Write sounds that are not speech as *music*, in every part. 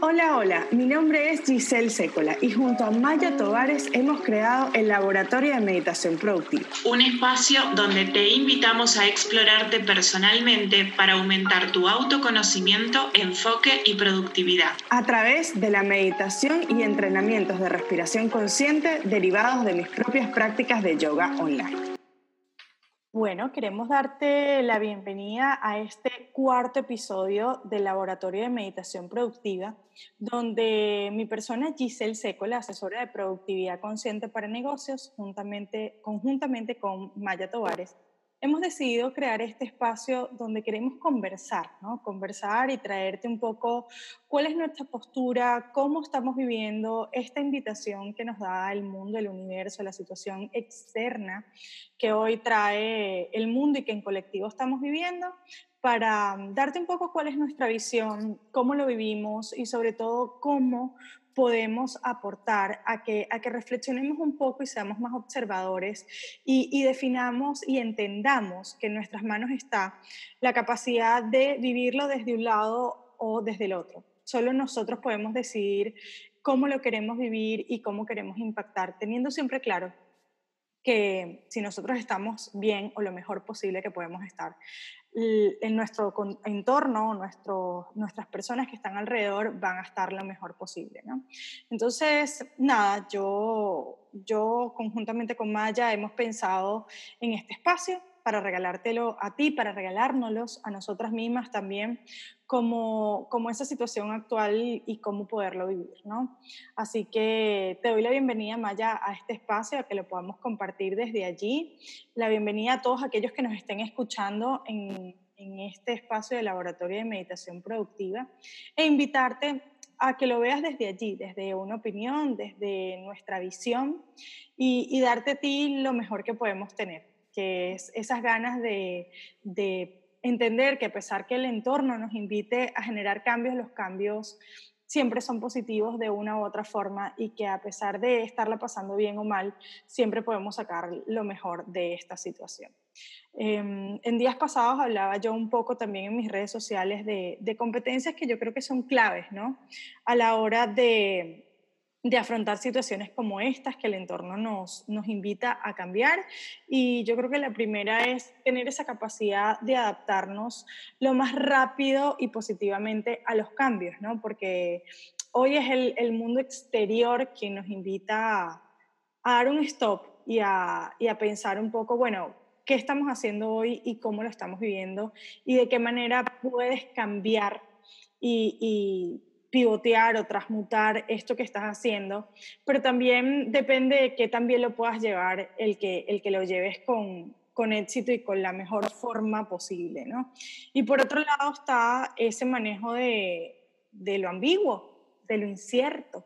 Hola, hola, mi nombre es Giselle Sécola y junto a Maya Tovares hemos creado el Laboratorio de Meditación Productiva. Un espacio donde te invitamos a explorarte personalmente para aumentar tu autoconocimiento, enfoque y productividad. A través de la meditación y entrenamientos de respiración consciente derivados de mis propias prácticas de yoga online. Bueno, queremos darte la bienvenida a este cuarto episodio del Laboratorio de Meditación Productiva, donde mi persona Giselle Seco, la asesora de productividad consciente para negocios, juntamente, conjuntamente con Maya Tovares, hemos decidido crear este espacio donde queremos conversar, ¿no? Conversar y traerte un poco cuál es nuestra postura, cómo estamos viviendo esta invitación que nos da el mundo, el universo, la situación externa que hoy trae el mundo y que en colectivo estamos viviendo, para darte un poco cuál es nuestra visión, cómo lo vivimos y sobre todo cómo podemos aportar a que, a que reflexionemos un poco y seamos más observadores y, definamos y entendamos que en nuestras manos está la capacidad de vivirlo desde un lado o desde el otro. Solo nosotros podemos decidir cómo lo queremos vivir y cómo queremos impactar, teniendo siempre claro que si nosotros estamos bien o lo mejor posible que podemos estar, en nuestro entorno, nuestro, nuestras personas que están alrededor van a estar lo mejor posible. ¿no? Entonces, nada, yo, yo conjuntamente con Maya hemos pensado en este espacio para regalártelo a ti, para regalárnoslos a nosotras mismas también, como, como esa situación actual y cómo poderlo vivir, ¿no? Así que te doy la bienvenida, Maya, a este espacio, a que lo podamos compartir desde allí. La bienvenida a todos aquellos que nos estén escuchando en, en este espacio de laboratorio de meditación productiva e invitarte a que lo veas desde allí, desde una opinión, desde nuestra visión y, y darte a ti lo mejor que podemos tener que es esas ganas de, entender que a pesar que el entorno nos invite a generar cambios, los cambios siempre son positivos de una u otra forma y que a pesar de estarla pasando bien o mal, siempre podemos sacar lo mejor de esta situación. Em, en días pasados hablaba yo un poco también en mis redes sociales de, de competencias que yo creo que son claves, ¿no? A la hora de, de afrontar situaciones como estas que el entorno nos, nos invita a cambiar. Y yo creo que la primera es tener esa capacidad de adaptarnos lo más rápido y positivamente a los cambios, ¿no? Porque hoy es el, el mundo exterior quien nos invita a, dar un stop y a, y a pensar un poco, bueno, qué estamos haciendo hoy y cómo lo estamos viviendo y de qué manera puedes cambiar y, pivotear o transmutar esto que estás haciendo, pero también depende de que también lo puedas llevar el que, el que lo lleves con, con éxito y con la mejor forma posible, ¿no? Y por otro lado está ese manejo de, de lo ambiguo, de lo incierto,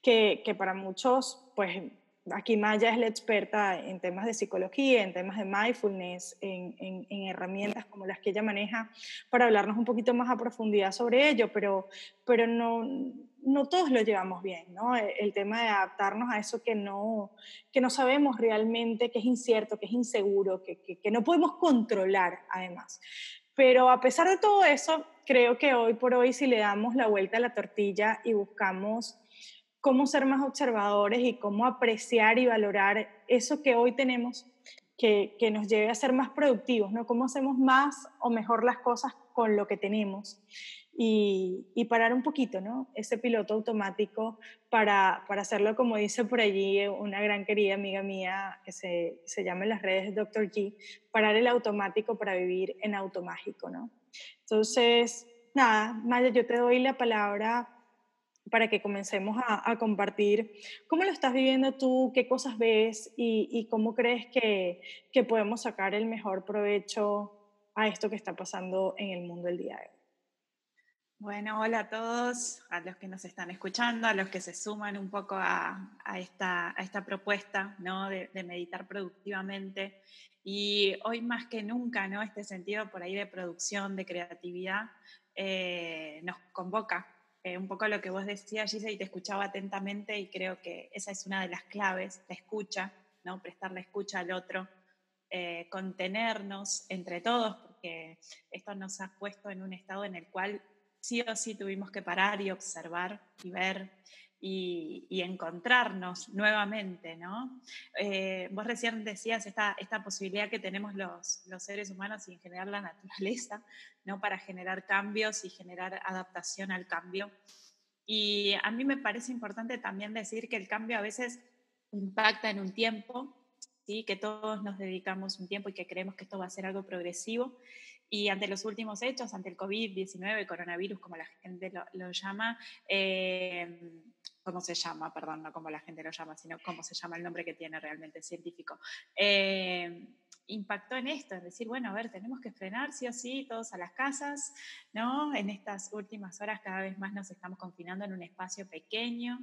que, que para muchos, pues aquí Maya es la experta en temas de psicología, en temas de mindfulness, en, en, herramientas como las que ella maneja para hablarnos un poquito más a profundidad sobre ello, pero, pero no, no todos lo llevamos bien, ¿no? E, el, tema de adaptarnos a eso que no, que no sabemos realmente, que es incierto, que es inseguro, que, que, que no podemos controlar además. Pero a pesar de todo eso, creo que hoy por hoy si le damos la vuelta a la tortilla y buscamos cómo ser más observadores y cómo apreciar y valorar eso que hoy tenemos que, que, nos lleve a ser más productivos, ¿no? Cómo hacemos más o mejor las cosas con lo que tenemos y, y parar un poquito, ¿no? Ese piloto automático para, para, hacerlo, como dice por allí una gran querida amiga mía que se, se llama en las redes Dr. G, parar el automático para vivir en automágico, ¿no? Entonces, nada, Maya, yo te doy la palabra para que comencemos a, compartir cómo lo estás viviendo tú, qué cosas ves y, cómo crees que, que, podemos sacar el mejor provecho a esto que está pasando en el mundo el día de hoy. Bueno, hola a todos, a los que nos están escuchando, a los que se suman un poco a, esta, a esta, propuesta ¿no? de, de, meditar productivamente. Y hoy más que nunca, ¿no? este sentido por ahí de producción, de creatividad, eh, nos convoca eh, un poco lo que vos decías, Gisa, y te escuchaba atentamente y creo que esa es una de las claves, la escucha, ¿no? prestar la escucha al otro, eh, contenernos entre todos, porque esto nos ha puesto en un estado en el cual sí o sí tuvimos que parar y observar y ver y, encontrarnos nuevamente, ¿no? Eh, vos recién decías esta, esta posibilidad que tenemos los, los, seres humanos y en general la naturaleza, ¿no? Para generar cambios y generar adaptación al cambio. Y a mí me parece importante también decir que el cambio a veces impacta en un tiempo, ¿sí? que todos nos dedicamos un tiempo y que creemos que esto va a ser algo progresivo. Y ante los últimos hechos, ante el COVID-19, coronavirus, como la gente lo, lo llama, eh, cómo se llama, perdón, no como la gente lo llama, sino cómo se llama el nombre que tiene realmente científico, eh, impactó en esto, en decir, bueno, a ver, tenemos que frenar sí o sí, todos a las casas, ¿no? En estas últimas horas cada vez más nos estamos confinando en un espacio pequeño,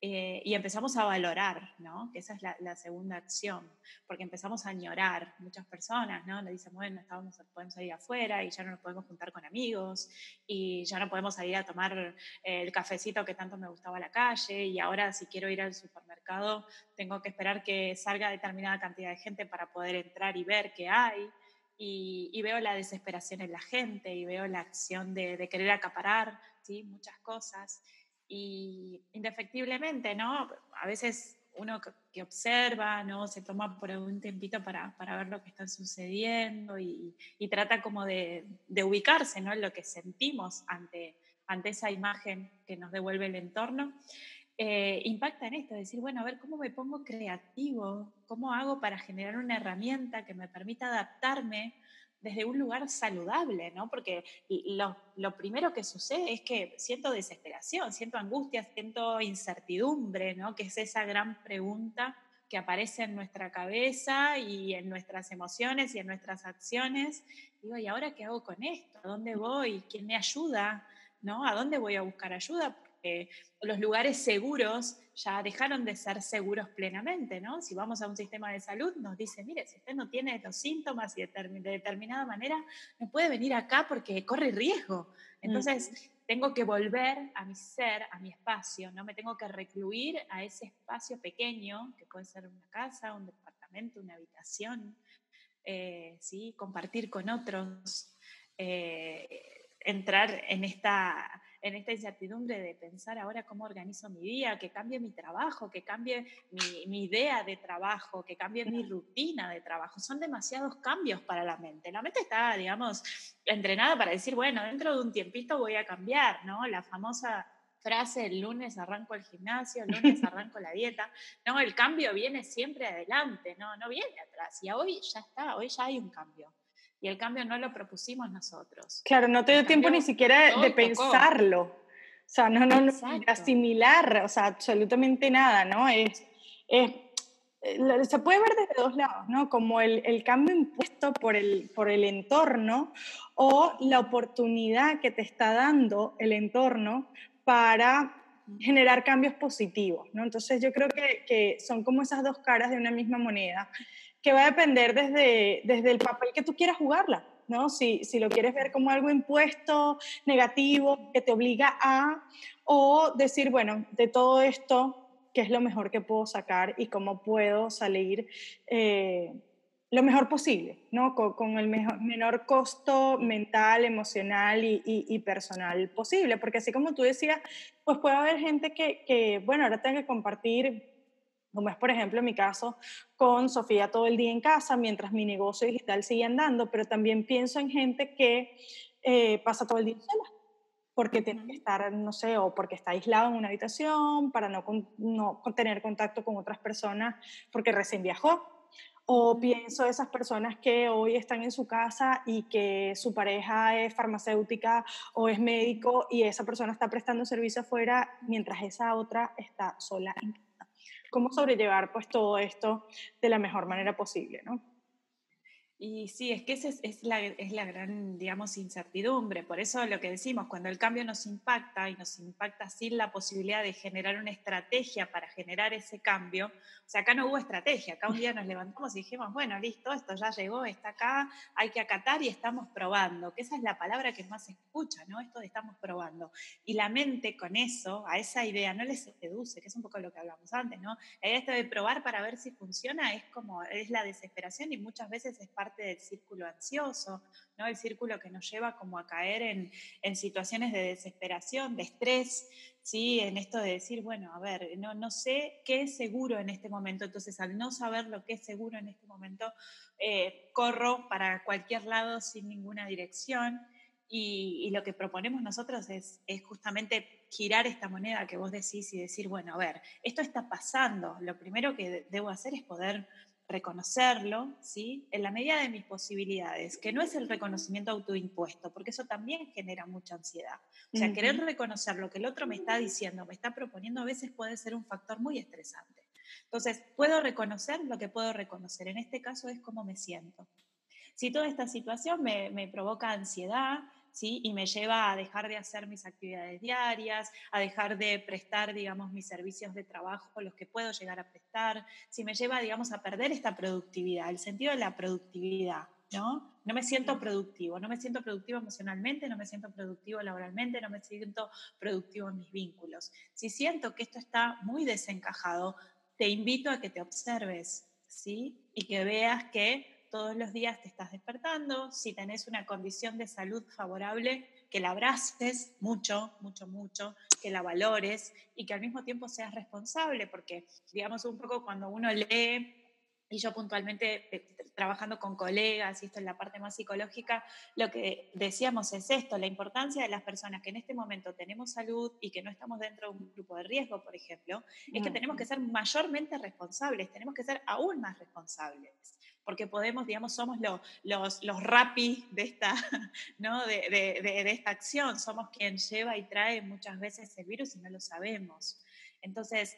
eh, y empezamos a valorar, ¿no? Que esa es la, segunda acción, porque empezamos a añorar. Muchas personas, ¿no? Le dicen, bueno, estábamos, podemos salir afuera y ya no nos podemos juntar con amigos y ya no podemos salir a tomar el cafecito que tanto me gustaba a la calle y ahora si quiero ir al supermercado tengo que esperar que salga determinada cantidad de gente para poder entrar y ver qué hay. Y, veo la desesperación en la gente y veo la acción de, de querer acaparar ¿sí? muchas cosas. Y indefectiblemente, ¿no? A veces uno que observa, ¿no? Se toma por un tempito para, para ver lo que está sucediendo y, trata como de, de, ubicarse, ¿no? En lo que sentimos ante, ante esa imagen que nos devuelve el entorno. Eh, impacta en esto, decir, bueno, a ver cómo me pongo creativo, cómo hago para generar una herramienta que me permita adaptarme desde un lugar saludable, ¿no? Porque lo, primero que sucede es que siento desesperación, siento angustia, siento incertidumbre, ¿no? Que es esa gran pregunta que aparece en nuestra cabeza y en nuestras emociones y en nuestras acciones. Digo, ¿y ahora qué hago con esto? ¿A dónde voy? ¿Quién me ayuda? ¿No? ¿A dónde voy a buscar ayuda? Porque los lugares seguros ya dejaron de ser seguros plenamente, ¿no? Si vamos a un sistema de salud, nos dice, mire, si usted no tiene los síntomas y de, determinada manera, no puede venir acá porque corre riesgo. Entonces, tengo que volver a mi ser, a mi espacio, ¿no? Me tengo que recluir a ese espacio pequeño, que puede ser una casa, un departamento, una habitación, eh, ¿sí? Compartir con otros, eh, entrar en esta en esta incertidumbre de pensar ahora cómo organizo mi día, que cambie mi trabajo, que cambie mi, idea de trabajo, que cambie mi rutina de trabajo. Son demasiados cambios para la mente. La mente está, digamos, entrenada para decir, bueno, dentro de un tiempito voy a cambiar, ¿no? La famosa frase, el lunes arranco el gimnasio, el lunes *laughs* arranco la dieta. No, el cambio viene siempre adelante, no, no viene atrás. Y hoy ya está, hoy ya hay un cambio y el cambio no lo propusimos nosotros. Claro, no te dio tiempo ni siquiera de pensarlo. O sea, no, no, no asimilar, o sea, absolutamente nada, ¿no? Es, es, eh, se puede ver desde dos lados, ¿no? Como el, el, cambio impuesto por el, por el entorno o la oportunidad que te está dando el entorno para generar cambios positivos, ¿no? Entonces yo creo que, que son como esas dos caras de una misma moneda que va a depender desde, desde el papel que tú quieras jugarla, ¿no? Si, si lo quieres ver como algo impuesto, negativo, que te obliga a, o decir, bueno, de todo esto, ¿qué es lo mejor que puedo sacar y cómo puedo salir eh, lo mejor posible, ¿no? Con, el menor costo mental, emocional y, y, personal posible, porque así como tú decías, pues puede haber gente que, que bueno, ahora tenga que compartir como es por ejemplo en mi caso con Sofía todo el día en casa mientras mi negocio digital sigue andando, pero también pienso en gente que eh, pasa todo el día sola, porque tiene que estar, no sé, o porque está aislado en una habitación para no, no tener contacto con otras personas porque recién viajó. O pienso esas personas que hoy están en su casa y que su pareja es farmacéutica o es médico y esa persona está prestando servicio afuera mientras esa otra está sola en casa cómo sobrellevar pues todo esto de la mejor manera posible, ¿no? Y sí, es que esa es, la, es, la, gran, digamos, incertidumbre. Por eso lo que decimos, cuando el cambio nos impacta y nos impacta sin la posibilidad de generar una estrategia para generar ese cambio, o sea, acá no hubo estrategia, acá un día nos levantamos y dijimos, bueno, listo, esto ya llegó, está acá, hay que acatar y estamos probando, que esa es la palabra que más se escucha, ¿no? Esto de estamos probando. Y la mente con eso, a esa idea, no les seduce, que es un poco lo que hablamos antes, ¿no? La idea de probar para ver si funciona es como, es la desesperación y muchas veces es parte parte del círculo ansioso, ¿no? El círculo que nos lleva como a caer en, en situaciones de desesperación, de estrés, ¿sí? En esto de decir, bueno, a ver, no, no sé qué es seguro en este momento, entonces al no saber lo que es seguro en este momento, eh, corro para cualquier lado sin ninguna dirección. Y, lo que proponemos nosotros es, es, justamente girar esta moneda que vos decís y decir, bueno, a ver, esto está pasando. Lo primero que debo hacer es poder reconocerlo, ¿sí? En la medida de mis posibilidades, que no es el reconocimiento autoimpuesto, porque eso también genera mucha ansiedad. O sea, querer reconocer lo que el otro me está diciendo, me está proponiendo, a veces puede ser un factor muy estresante. Entonces, puedo reconocer lo que puedo reconocer. En este caso es cómo me siento. Si toda esta situación me, me provoca ansiedad, y me lleva a dejar de hacer mis actividades diarias, a dejar de prestar, digamos, mis servicios de trabajo, los que puedo llegar a prestar, si me lleva, digamos, a perder esta productividad, el sentido de la productividad, ¿no? No me siento productivo, no me siento productivo emocionalmente, no me siento productivo laboralmente, no me siento productivo en mis vínculos. Si siento que esto está muy desencajado, te invito a que te observes, ¿sí? Y que veas que todos los días te estás despertando, si tenés una condición de salud favorable, que la abraces mucho, mucho, mucho, que la valores y que al mismo tiempo seas responsable, porque digamos un poco cuando uno lee y yo puntualmente eh, trabajando con colegas, y esto es la parte más psicológica, lo que decíamos es esto, la importancia de las personas que en este momento tenemos salud y que no estamos dentro de un grupo de riesgo, por ejemplo, es que tenemos que ser mayormente responsables, tenemos que ser aún más responsables porque podemos, digamos, somos los, los rapis de esta, *laughs* ¿no? de, de, esta acción, somos quien lleva y trae muchas veces el virus y no lo sabemos. Entonces,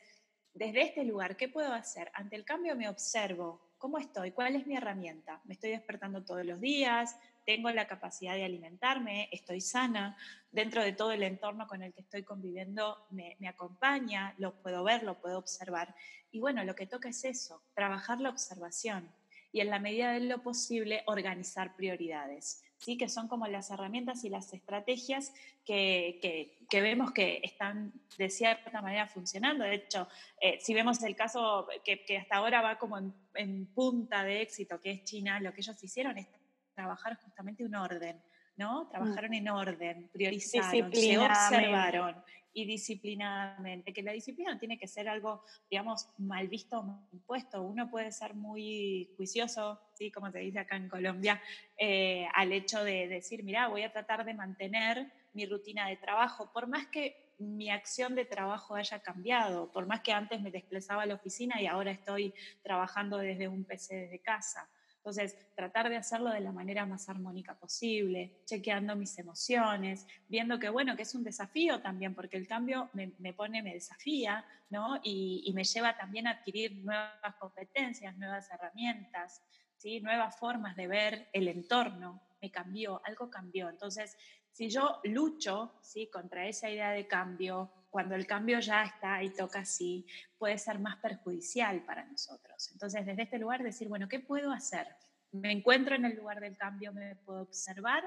desde este lugar, ¿qué puedo hacer? Ante el cambio me observo, ¿cómo estoy? ¿Cuál es mi herramienta? ¿Me estoy despertando todos los días? ¿Tengo la capacidad de alimentarme? ¿Estoy sana? Dentro de todo el entorno con el que estoy conviviendo me, me acompaña, lo puedo ver, lo puedo observar. Y bueno, lo que toca es eso, trabajar la observación, y en la medida de lo posible organizar prioridades, ¿sí? que son como las herramientas y las estrategias que, que, vemos que están de cierta manera funcionando. De hecho, eh, si vemos el caso que, que, hasta ahora va como en, punta de éxito, que es China, lo que ellos hicieron es trabajar justamente un orden. ¿no? Trabajaron mm. en orden, priorizaron, se observaron y disciplinadamente, que la disciplina tiene que ser algo, digamos, mal visto o impuesto. Uno puede ser muy juicioso, ¿sí? como se dice acá en Colombia, eh, al hecho de decir, mira, voy a tratar de mantener mi rutina de trabajo, por más que mi acción de trabajo haya cambiado, por más que antes me desplazaba a la oficina y ahora estoy trabajando desde un PC desde casa. Entonces, tratar de hacerlo de la manera más armónica posible, chequeando mis emociones, viendo que, bueno, que es un desafío también, porque el cambio me, pone, me desafía, ¿no? Y, me lleva también a adquirir nuevas competencias, nuevas herramientas, ¿sí? Nuevas formas de ver el entorno. Me cambió, algo cambió. Entonces, si yo lucho, ¿sí? Contra esa idea de cambio, cuando el cambio ya está y toca así, puede ser más perjudicial para nosotros. Entonces, desde este lugar, decir, bueno, ¿qué puedo hacer? Me encuentro en el lugar del cambio, me puedo observar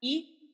y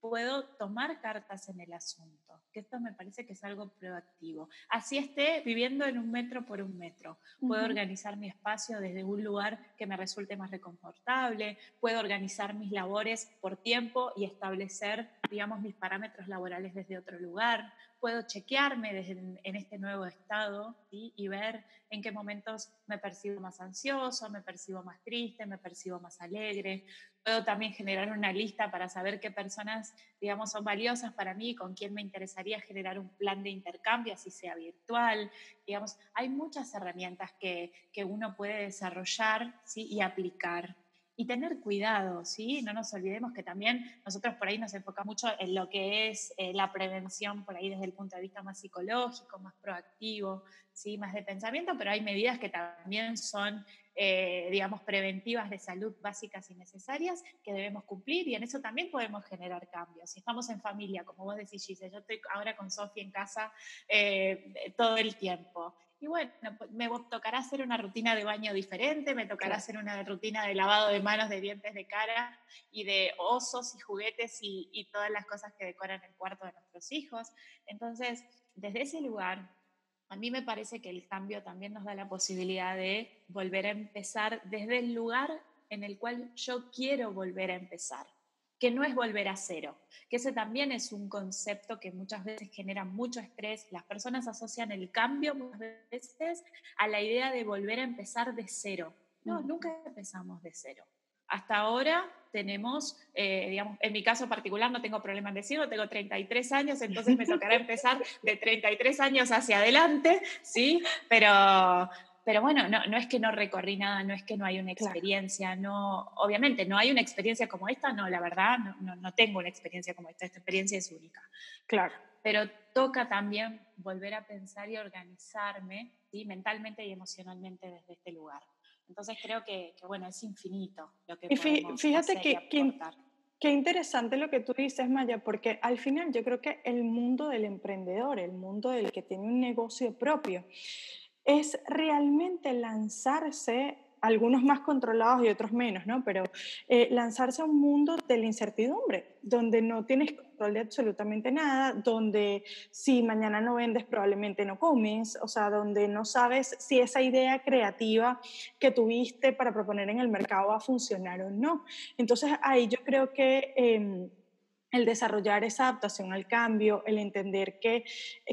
puedo tomar cartas en el asunto, que esto me parece que es algo proactivo. Así esté viviendo en un metro por un metro, puedo organizar mi espacio desde un lugar que me resulte más reconfortable, puedo organizar mis labores por tiempo y establecer, digamos, mis parámetros laborales desde otro lugar, puedo chequearme desde en este nuevo estado y ver en qué momentos me percibo más ansioso, me percibo más triste, me percibo más alegre. Puedo también generar una lista para saber qué personas, digamos, son valiosas para mí, con quién me interesaría generar un plan de intercambio, así sea virtual. Digamos, hay muchas herramientas que, que uno puede desarrollar ¿sí? y aplicar y tener cuidado, ¿sí? No nos olvidemos que también nosotros por ahí nos enfocamos mucho en lo que es eh, la prevención, por ahí desde el punto de vista más psicológico, más proactivo, ¿sí? Más de pensamiento, pero hay medidas que también son, eh, digamos, preventivas de salud básicas y necesarias que debemos cumplir y en eso también podemos generar cambios. Si estamos en familia, como vos decís, yo estoy ahora con Sofía en casa eh, todo el tiempo y bueno, pues, me tocará hacer una rutina de baño diferente, me tocará hacer una rutina de lavado de manos, de dientes de cara y de osos y juguetes y, y todas las cosas que decoran el cuarto de nuestros hijos. Entonces, desde ese lugar, a mí me parece que el cambio también nos da la posibilidad de volver a empezar desde el lugar en el cual yo quiero volver a empezar, que no es volver a cero, que ese también es un concepto que muchas veces genera mucho estrés. Las personas asocian el cambio muchas veces a la idea de volver a empezar de cero. No, nunca empezamos de cero. Hasta ahora tenemos, eh, digamos, en mi caso particular no tengo problema en decirlo, tengo 33 años, entonces me tocará empezar de 33 años hacia adelante, ¿sí? Pero, pero bueno, no, no, es que no recorrí nada, no es que no hay una experiencia, no, obviamente no hay una experiencia como esta, no, la verdad, no, no, tengo una experiencia como esta, esta experiencia es única. Claro. Pero toca también volver a pensar y organizarme, ¿sí? mentalmente y emocionalmente desde este lugar. Entonces creo que, bueno, es infinito lo que y fíjate que, Qué interesante lo que tú dices, Maya, porque al final yo creo que el mundo del emprendedor, el mundo del que tiene un negocio propio, es realmente lanzarse algunos más controlados y otros menos, ¿no? Pero eh, lanzarse a un mundo de la incertidumbre, donde no tienes control de absolutamente nada, donde si mañana no vendes probablemente no comes, o sea, donde no sabes si esa idea creativa que tuviste para proponer en el mercado va a funcionar o no. Entonces ahí yo creo que... Em, el desarrollar esa adaptación al cambio, el entender que,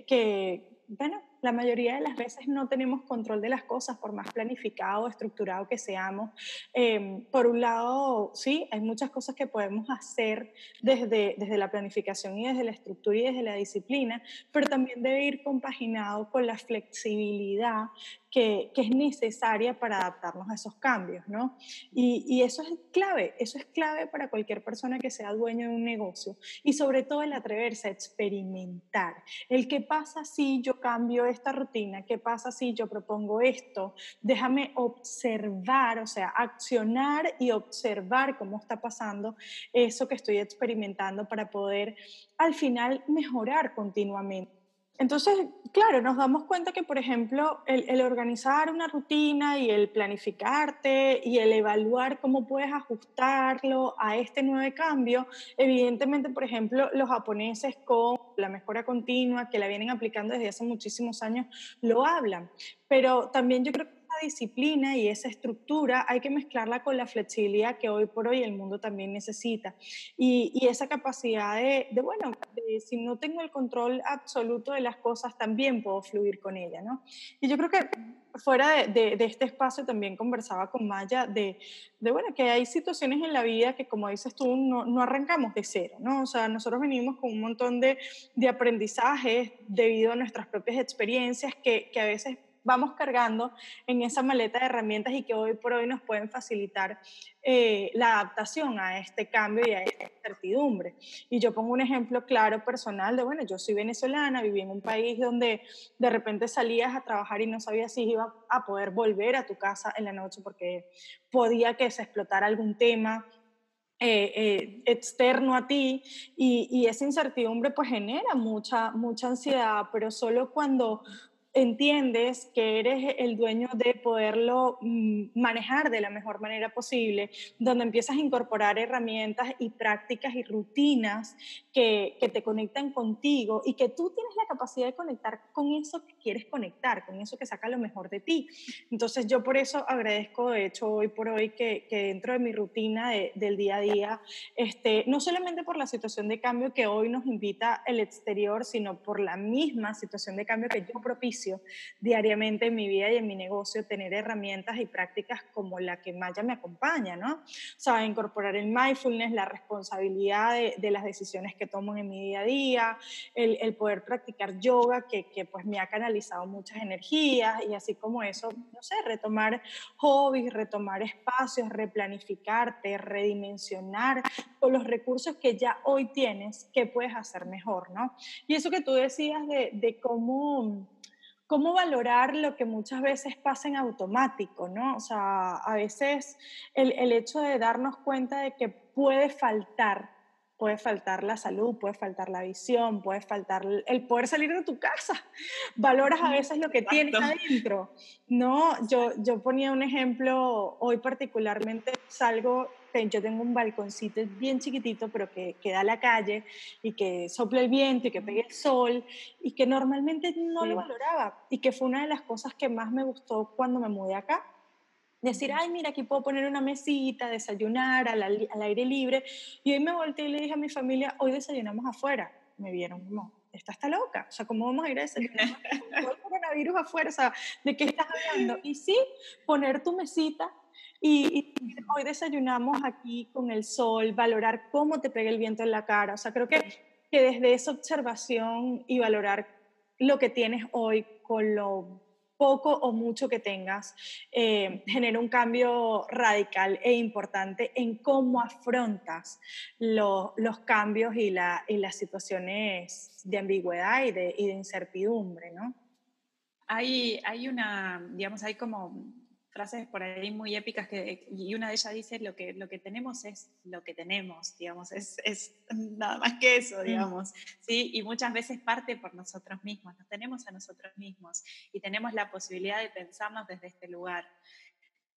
que bueno, la mayoría de las veces no tenemos control de las cosas, por más planificado, estructurado que seamos. Em, por un lado, sí, hay muchas cosas que podemos hacer desde, desde la planificación y desde la estructura y desde la disciplina, pero también debe ir compaginado con la flexibilidad que, es necesaria para adaptarnos a esos cambios, ¿no? Y, eso es clave, eso es clave para cualquier persona que sea dueño de un negocio y sobre todo el atreverse a experimentar. El qué pasa si yo cambio esta rutina, qué pasa si yo propongo esto, déjame observar, o sea, accionar y observar cómo está pasando eso que estoy experimentando para poder al final mejorar continuamente. Entonces, claro, nos damos cuenta que, por ejemplo, el, organizar una rutina y el planificarte y el evaluar cómo puedes ajustarlo a este nuevo cambio, evidentemente, por ejemplo, los japoneses con la mejora continua que la vienen aplicando desde hace muchísimos años, lo hablan. Pero también yo creo disciplina y esa estructura hay que mezclarla con la flexibilidad que hoy por hoy el mundo también necesita. Y, esa capacidad de, de bueno, si no tengo el control absoluto de las cosas, también puedo fluir con ella, ¿no? Y yo creo que fuera de, este espacio también conversaba con Maya de, bueno, que hay situaciones en la vida que, como dices tú, no, no, arrancamos de cero, ¿no? O sea, nosotros venimos con un montón de, de aprendizajes debido a nuestras propias experiencias que, que a veces vamos cargando en esa maleta de herramientas y que hoy por hoy nos pueden facilitar eh, la adaptación a este cambio y a esta incertidumbre. Y yo pongo un ejemplo claro personal de, bueno, yo soy venezolana, viví en un país donde de repente salías a trabajar y no sabías si ibas a poder volver a tu casa en la noche porque podía que se explotara algún tema, eh, eh, externo a ti y, y, esa incertidumbre pues genera mucha, mucha ansiedad, pero solo cuando entiendes que eres el dueño de poderlo mm, manejar de la mejor manera posible, donde empiezas a incorporar herramientas y prácticas y rutinas que, que, te conectan contigo y que tú tienes la capacidad de conectar con eso que quieres conectar, con eso que saca lo mejor de ti. Entonces yo por eso agradezco, de hecho, hoy por hoy que, que dentro de mi rutina del día a día, este, no solamente por la situación de cambio que hoy nos invita el exterior, sino por la misma situación de cambio que yo propicio diariamente en mi vida y en mi negocio, tener herramientas y prácticas como la que Maya me acompaña, ¿no? O sea, incorporar el mindfulness, la responsabilidad de, las decisiones que tomo en mi día a día, el, poder practicar yoga, que, que, pues me ha canalizado muchas energías y así como eso, no sé, retomar hobbies, retomar espacios, replanificarte, redimensionar con los recursos que ya hoy tienes, ¿qué puedes hacer mejor, no? Y eso que tú decías de, de cómo cómo valorar lo que muchas veces pasa en automático, ¿no? O sea, a veces el, el, hecho de darnos cuenta de que puede faltar, puede faltar la salud, puede faltar la visión, puede faltar el poder salir de tu casa. *laughs* Valoras a veces lo que tienes adentro, ¿no? Yo, yo ponía un ejemplo, hoy particularmente salgo yo tengo un balconcito bien chiquitito, pero que, queda da a la calle y que sopla el viento y que pegue el sol y que normalmente no lo valoraba y que fue una de las cosas que más me gustó cuando me mudé acá. Decir, ay, mira, aquí puedo poner una mesita, desayunar al, al aire libre. Y hoy me volteé y le dije a mi familia, hoy desayunamos afuera. Me vieron como, esta está loca, o sea, ¿cómo vamos a ir a desayunar? *laughs* el coronavirus afuera, o sea, ¿de qué estás hablando? Y sí, poner tu mesita y, hoy desayunamos aquí con el sol, valorar cómo te pega el viento en la cara. O sea, creo que, que desde esa observación y valorar lo que tienes hoy con lo poco o mucho que tengas, eh, genera un cambio radical e importante en cómo afrontas los cambios y, la, y, las situaciones de ambigüedad y de, y de incertidumbre, ¿no? Hay, hay una, digamos, hay como frases por ahí muy épicas que, y una de ellas dice lo que, lo que tenemos es lo que tenemos, digamos, es, es nada más que eso, mm. digamos, ¿sí? Y muchas veces parte por nosotros mismos, nos tenemos a nosotros mismos y tenemos la posibilidad de pensarnos desde este lugar.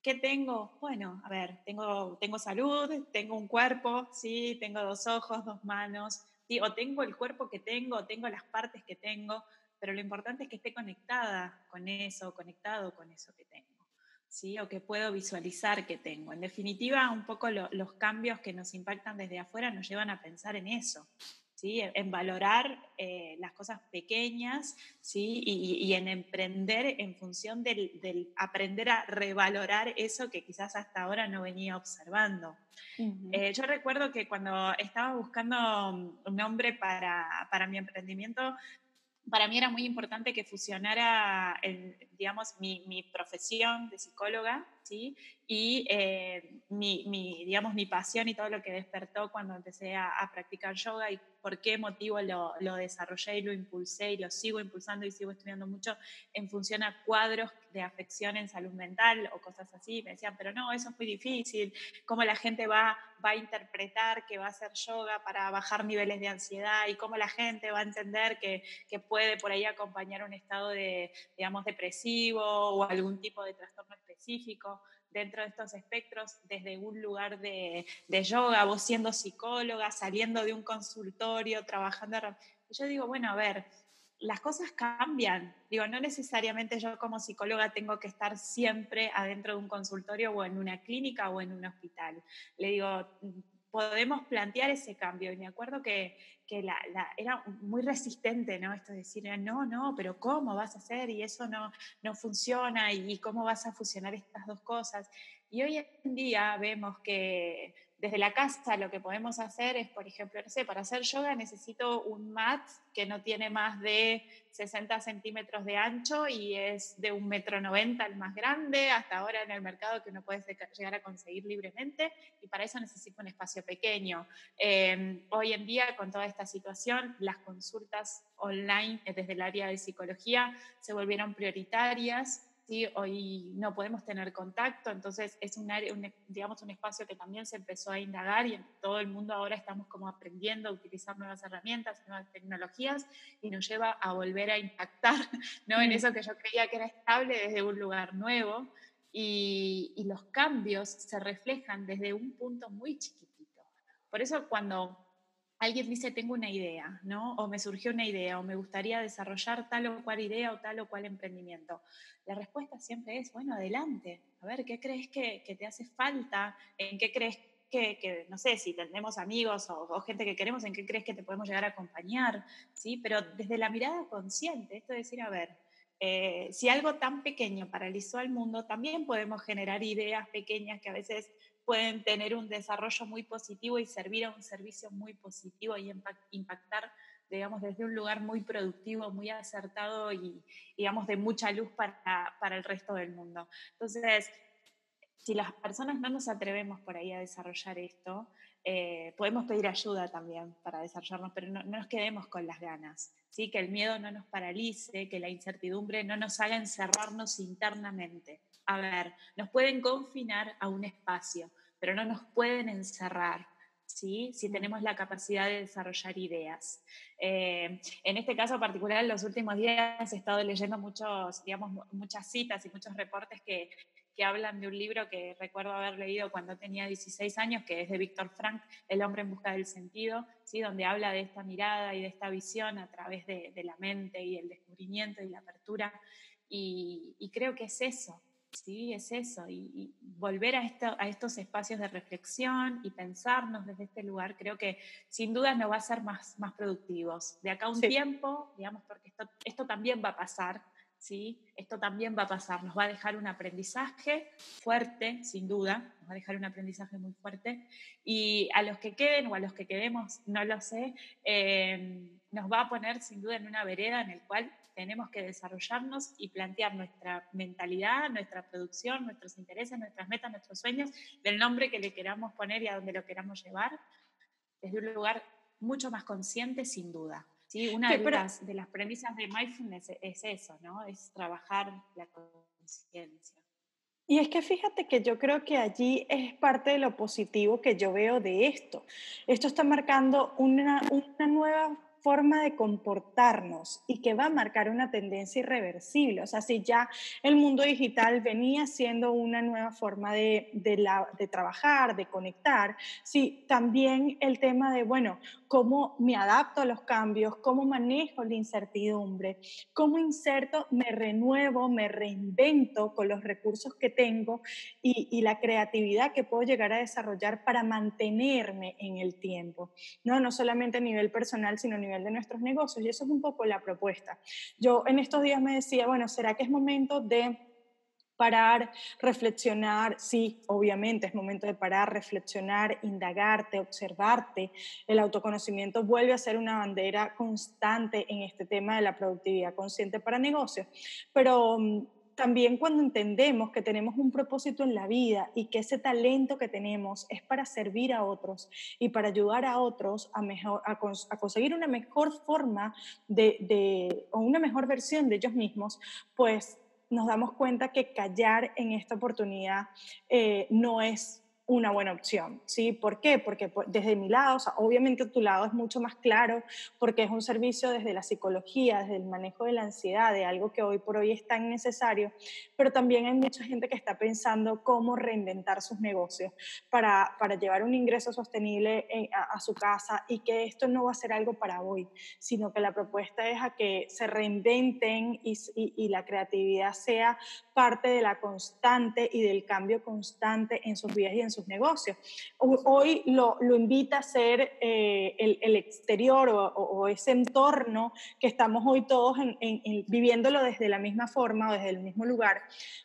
¿Qué tengo? Bueno, a ver, tengo, tengo salud, tengo un cuerpo, ¿sí? Tengo dos ojos, dos manos, ¿sí? O tengo el cuerpo que tengo, o tengo las partes que tengo, pero lo importante es que esté conectada con eso, conectado con eso que tengo. ¿Sí? o que puedo visualizar que tengo. En definitiva, un poco los cambios que nos impactan desde afuera nos llevan a pensar en eso. ¿Sí? en valorar eh, las cosas pequeñas ¿sí? Y, en emprender en función del, aprender a revalorar eso que quizás hasta ahora no venía observando. Eh, yo recuerdo que cuando estaba buscando un nombre para, para mi emprendimiento, para mí era muy importante que fusionara, digamos, mi, mi, profesión de psicóloga, Y eh, mi, digamos, mi pasión y todo lo que despertó cuando empecé a, practicar yoga y por qué motivo lo, lo, desarrollé y lo impulsé y lo sigo impulsando y sigo estudiando mucho en función a cuadros de afección en salud mental o cosas así. Me decían, pero no, eso es muy difícil, cómo la gente va, va a interpretar que va a hacer yoga para bajar niveles de ansiedad y cómo la gente va a entender que, que puede por ahí acompañar un estado de, digamos, depresivo o algún tipo de trastorno dentro de estos espectros desde un lugar de, de, yoga, vos siendo psicóloga, saliendo de un consultorio, trabajando. Yo digo, bueno, a ver, las cosas cambian. Digo, no necesariamente yo como psicóloga tengo que estar siempre adentro de un consultorio o en una clínica o en un hospital. Le digo, podemos plantear ese cambio. Y me acuerdo que, que la, era muy resistente, ¿no? Esto de decir, no, no, pero ¿cómo vas a hacer? Y eso no, no funciona, y cómo vas a fusionar estas dos cosas. Y hoy en día vemos que desde la casa lo que podemos hacer es, por ejemplo, no sé, para hacer yoga necesito un mat que no tiene más de 60 centímetros de ancho y es de un metro noventa el más grande, hasta ahora en el mercado que uno puede llegar a conseguir libremente, y para eso necesito un espacio pequeño. Em, hoy en día, con toda esta situación, las consultas online desde el área de psicología se volvieron prioritarias hoy no podemos tener contacto, entonces es un, área, digamos, un espacio que también se empezó a indagar y en todo el mundo ahora estamos como aprendiendo a utilizar nuevas herramientas, nuevas tecnologías y nos lleva a volver a impactar *laughs* ¿no? en eso que yo creía que era estable desde un lugar nuevo y, y los cambios se reflejan desde un punto muy chiquitito. Por eso cuando alguien dice, tengo una idea, ¿no? O me surgió una idea, o me gustaría desarrollar tal o cual idea o tal o cual emprendimiento. La respuesta siempre es, bueno, adelante. A ver, ¿qué crees que, te hace falta? ¿En qué crees que, no sé, si tenemos amigos o, gente que queremos, ¿en qué crees que te podemos llegar a acompañar? ¿Sí? Pero desde la mirada consciente, esto de decir, a ver, eh, si algo tan pequeño paralizó al mundo, también podemos generar ideas pequeñas que a veces pueden tener un desarrollo muy positivo y servir a un servicio muy positivo y impactar, digamos, desde un lugar muy productivo, muy acertado y, digamos, de mucha luz para, para el resto del mundo. Entonces, si las personas no nos atrevemos por ahí a desarrollar esto, eh, podemos pedir ayuda también para desarrollarnos, pero no, nos quedemos con las ganas, ¿sí? que el miedo no nos paralice, que la incertidumbre no nos haga encerrarnos internamente. A ver, nos pueden confinar a un espacio, pero no nos pueden encerrar. ¿Sí? si tenemos la capacidad de desarrollar ideas. Eh, en este caso particular, en los últimos días he estado leyendo muchos, digamos, muchas citas y muchos reportes que, que hablan de un libro que recuerdo haber leído cuando tenía 16 años, que es de Víctor Frank, El hombre en busca del sentido, ¿sí? donde habla de esta mirada y de esta visión a través de, de la mente y el descubrimiento y la apertura. Y, y creo que es eso, ¿sí? Es eso, y, volver a, esto, a estos espacios de reflexión y pensarnos desde este lugar, creo que sin duda nos va a ser más, más productivos. De acá a un tiempo, digamos, porque esto, esto también va a pasar, ¿sí? Esto también va a pasar, nos va a dejar un aprendizaje fuerte, sin duda, nos va a dejar un aprendizaje muy fuerte, y a los que queden o a los que quedemos, no lo sé, eh, nos va a poner sin duda en una vereda en el cual tenemos que desarrollarnos y plantear nuestra mentalidad, nuestra producción, nuestros intereses, nuestras metas, nuestros sueños, del nombre que le queramos poner y a donde lo queramos llevar, desde un lugar mucho más consciente, sin duda. ¿sí? Una de, las, de las premisas de mindfulness es eso, ¿no? Es trabajar la conciencia. Y es que fíjate que yo creo que allí es parte de lo positivo que yo veo de esto. Esto está marcando una, una nueva forma de comportarnos y que va a marcar una tendencia irreversible. O sea, si ya el mundo digital venía siendo una nueva forma de, de, trabajar, de conectar, si también el tema de, bueno, cómo me adapto a los cambios, cómo manejo la incertidumbre, cómo inserto, me renuevo, me reinvento con los recursos que tengo y, y la creatividad que puedo llegar a desarrollar para mantenerme en el tiempo. No, no solamente a nivel personal, sino a nivel de nuestros negocios. Y eso es un poco la propuesta. Yo en estos días me decía, bueno, ¿será que es momento de parar, reflexionar, sí, obviamente es momento de parar, reflexionar, indagarte, observarte. El autoconocimiento vuelve a ser una bandera constante en este tema de la productividad consciente para negocios, pero mm, también cuando entendemos que tenemos un propósito en la vida y que ese talento que tenemos es para servir a otros y para ayudar a otros a, mejor, a, conseguir una mejor forma de, o una mejor versión de ellos mismos, pues nos damos cuenta que callar en esta oportunidad eh, no es una buena opción, ¿sí? ¿Por qué? Porque desde mi lado, obviamente tu lado es mucho más claro, porque es un servicio desde la psicología, desde el manejo de la ansiedad, de algo que hoy por hoy es tan necesario, pero también hay mucha gente que está pensando cómo reinventar sus negocios para, para llevar un ingreso sostenible a, su casa y que esto no va a ser algo para hoy, sino que la propuesta es a que se reinventen y, y, y la creatividad sea parte de la constante y del cambio constante en sus vidas y en sus negocios. Hoy lo, lo invita a ser eh, el, el, exterior o, ese entorno que estamos hoy todos en, viviéndolo desde la misma forma o desde el mismo lugar,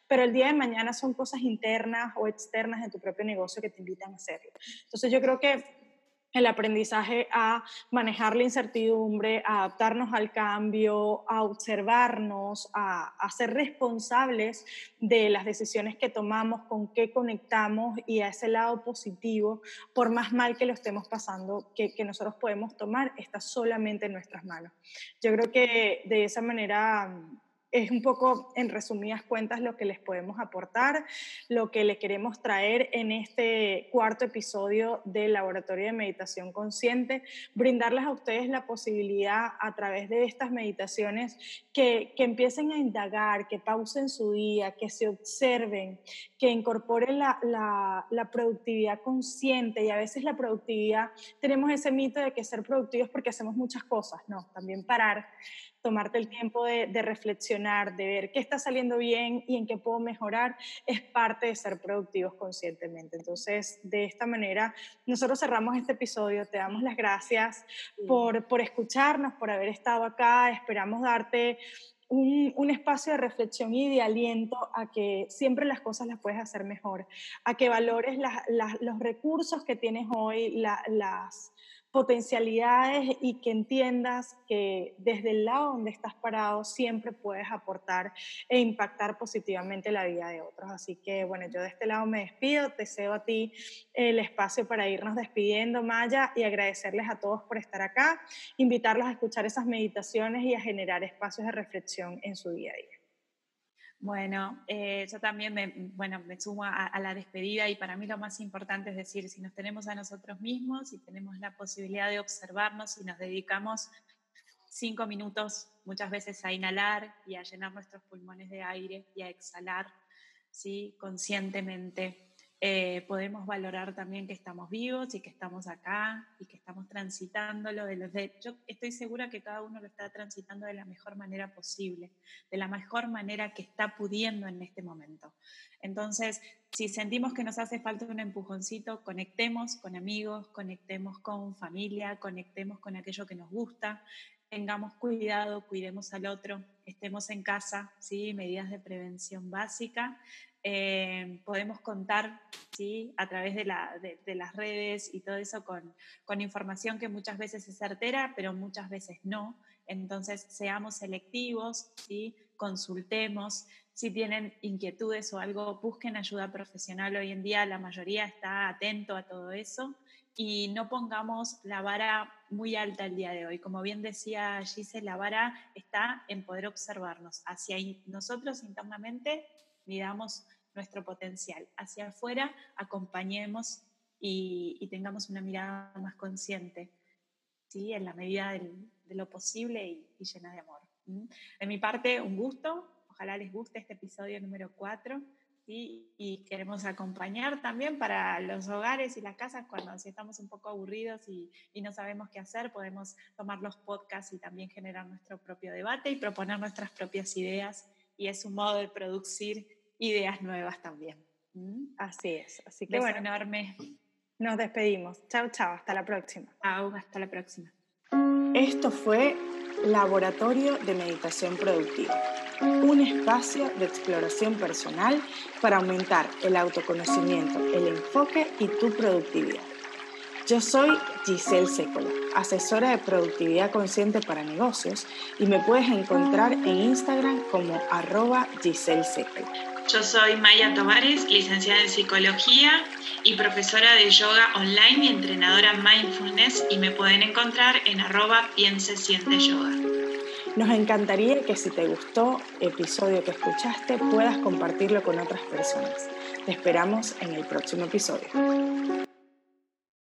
pero el día de mañana son cosas internas o externas de tu propio negocio que te invitan a hacerlo. Entonces yo creo que el aprendizaje a manejar la incertidumbre, a adaptarnos al cambio, a observarnos, a, ser responsables de las decisiones que tomamos, con qué conectamos y a ese lado positivo, por más mal que lo estemos pasando, que, que nosotros podemos tomar, está solamente en nuestras manos. Yo creo que de esa manera es un poco, en resumidas cuentas, lo que les podemos aportar, lo que le queremos traer en este cuarto episodio del Laboratorio de Meditación Consciente, brindarles a ustedes la posibilidad a través de estas meditaciones que, que empiecen a indagar, que pausen su día, que se observen, que incorporen la, la, la productividad consciente y a veces la productividad, tenemos ese mito de que ser productivos porque hacemos muchas cosas, no, también parar tomarte el tiempo de, reflexionar, de ver qué está saliendo bien y en qué puedo mejorar, es parte de ser productivos conscientemente. Entonces, de esta manera, nosotros cerramos este episodio. Te damos las gracias por, por escucharnos, por haber estado acá. Esperamos darte un, un, espacio de reflexión y de aliento a que siempre las cosas las puedes hacer mejor, a que valores los recursos que tienes hoy, las potencialidades y que entiendas que desde el lado donde estás parado siempre puedes aportar e impactar positivamente la vida de otros. Así que bueno, yo de este lado me despido, te cedo a ti el espacio para irnos despidiendo, Maya, y agradecerles a todos por estar acá, invitarlos a escuchar esas meditaciones y a generar espacios de reflexión en su día a día. Bueno, eh, yo también me, bueno, me sumo a, la despedida y para mí lo más importante es decir, si nos tenemos a nosotros mismos y tenemos la posibilidad de observarnos y nos dedicamos cinco minutos muchas veces a inhalar y a llenar nuestros pulmones de aire y a exhalar ¿sí? conscientemente, eh, podemos valorar también que estamos vivos y que estamos acá y que estamos transitándolo de los de yo estoy segura que cada uno lo está transitando de la mejor manera posible, de la mejor manera que está pudiendo en este momento. Entonces, si sentimos que nos hace falta un empujoncito, conectemos con amigos, conectemos con familia, conectemos con aquello que nos gusta, tengamos cuidado, cuidemos al otro, estemos en casa, ¿sí? medidas de prevención básica eh, podemos contar ¿sí? a través de, las redes y todo eso con, información que muchas veces es certera, pero muchas veces no. Entonces, seamos selectivos, ¿sí? consultemos. Si tienen inquietudes o algo, busquen ayuda profesional. Hoy en día la mayoría está atento a todo eso y no pongamos la vara muy alta el día de hoy. Como bien decía Giselle, la vara está en poder observarnos hacia nosotros internamente miramos nuestro potencial. Hacia afuera, acompañemos y, tengamos una mirada más consciente, ¿sí? en la medida de lo posible y, llena de amor. De mi parte, un gusto. Ojalá les guste este episodio número 4. Y queremos acompañar también para los hogares y las casas cuando si estamos un poco aburridos y, y, no sabemos qué hacer, podemos tomar los podcasts y también generar nuestro propio debate y proponer nuestras propias ideas. Y es un modo de producir ideas nuevas también. ¿Mm? Así es. Así que bueno, enorme. Nos despedimos. Chao, chao. Hasta la próxima. Chao, hasta la próxima. Esto fue Laboratorio de Meditación Productiva, un espacio de exploración personal para aumentar el autoconocimiento, el enfoque y tu productividad. Yo soy Giselle Sécola, asesora de productividad consciente para negocios y me puedes encontrar en Instagram como arroba Giselle Sécola. Yo soy Maya Tovares, licenciada en psicología y profesora de yoga online y entrenadora mindfulness y me pueden encontrar en arroba piense siente yoga. Nos encantaría que si te gustó episodio que escuchaste puedas compartirlo con otras personas. Te esperamos en el próximo episodio.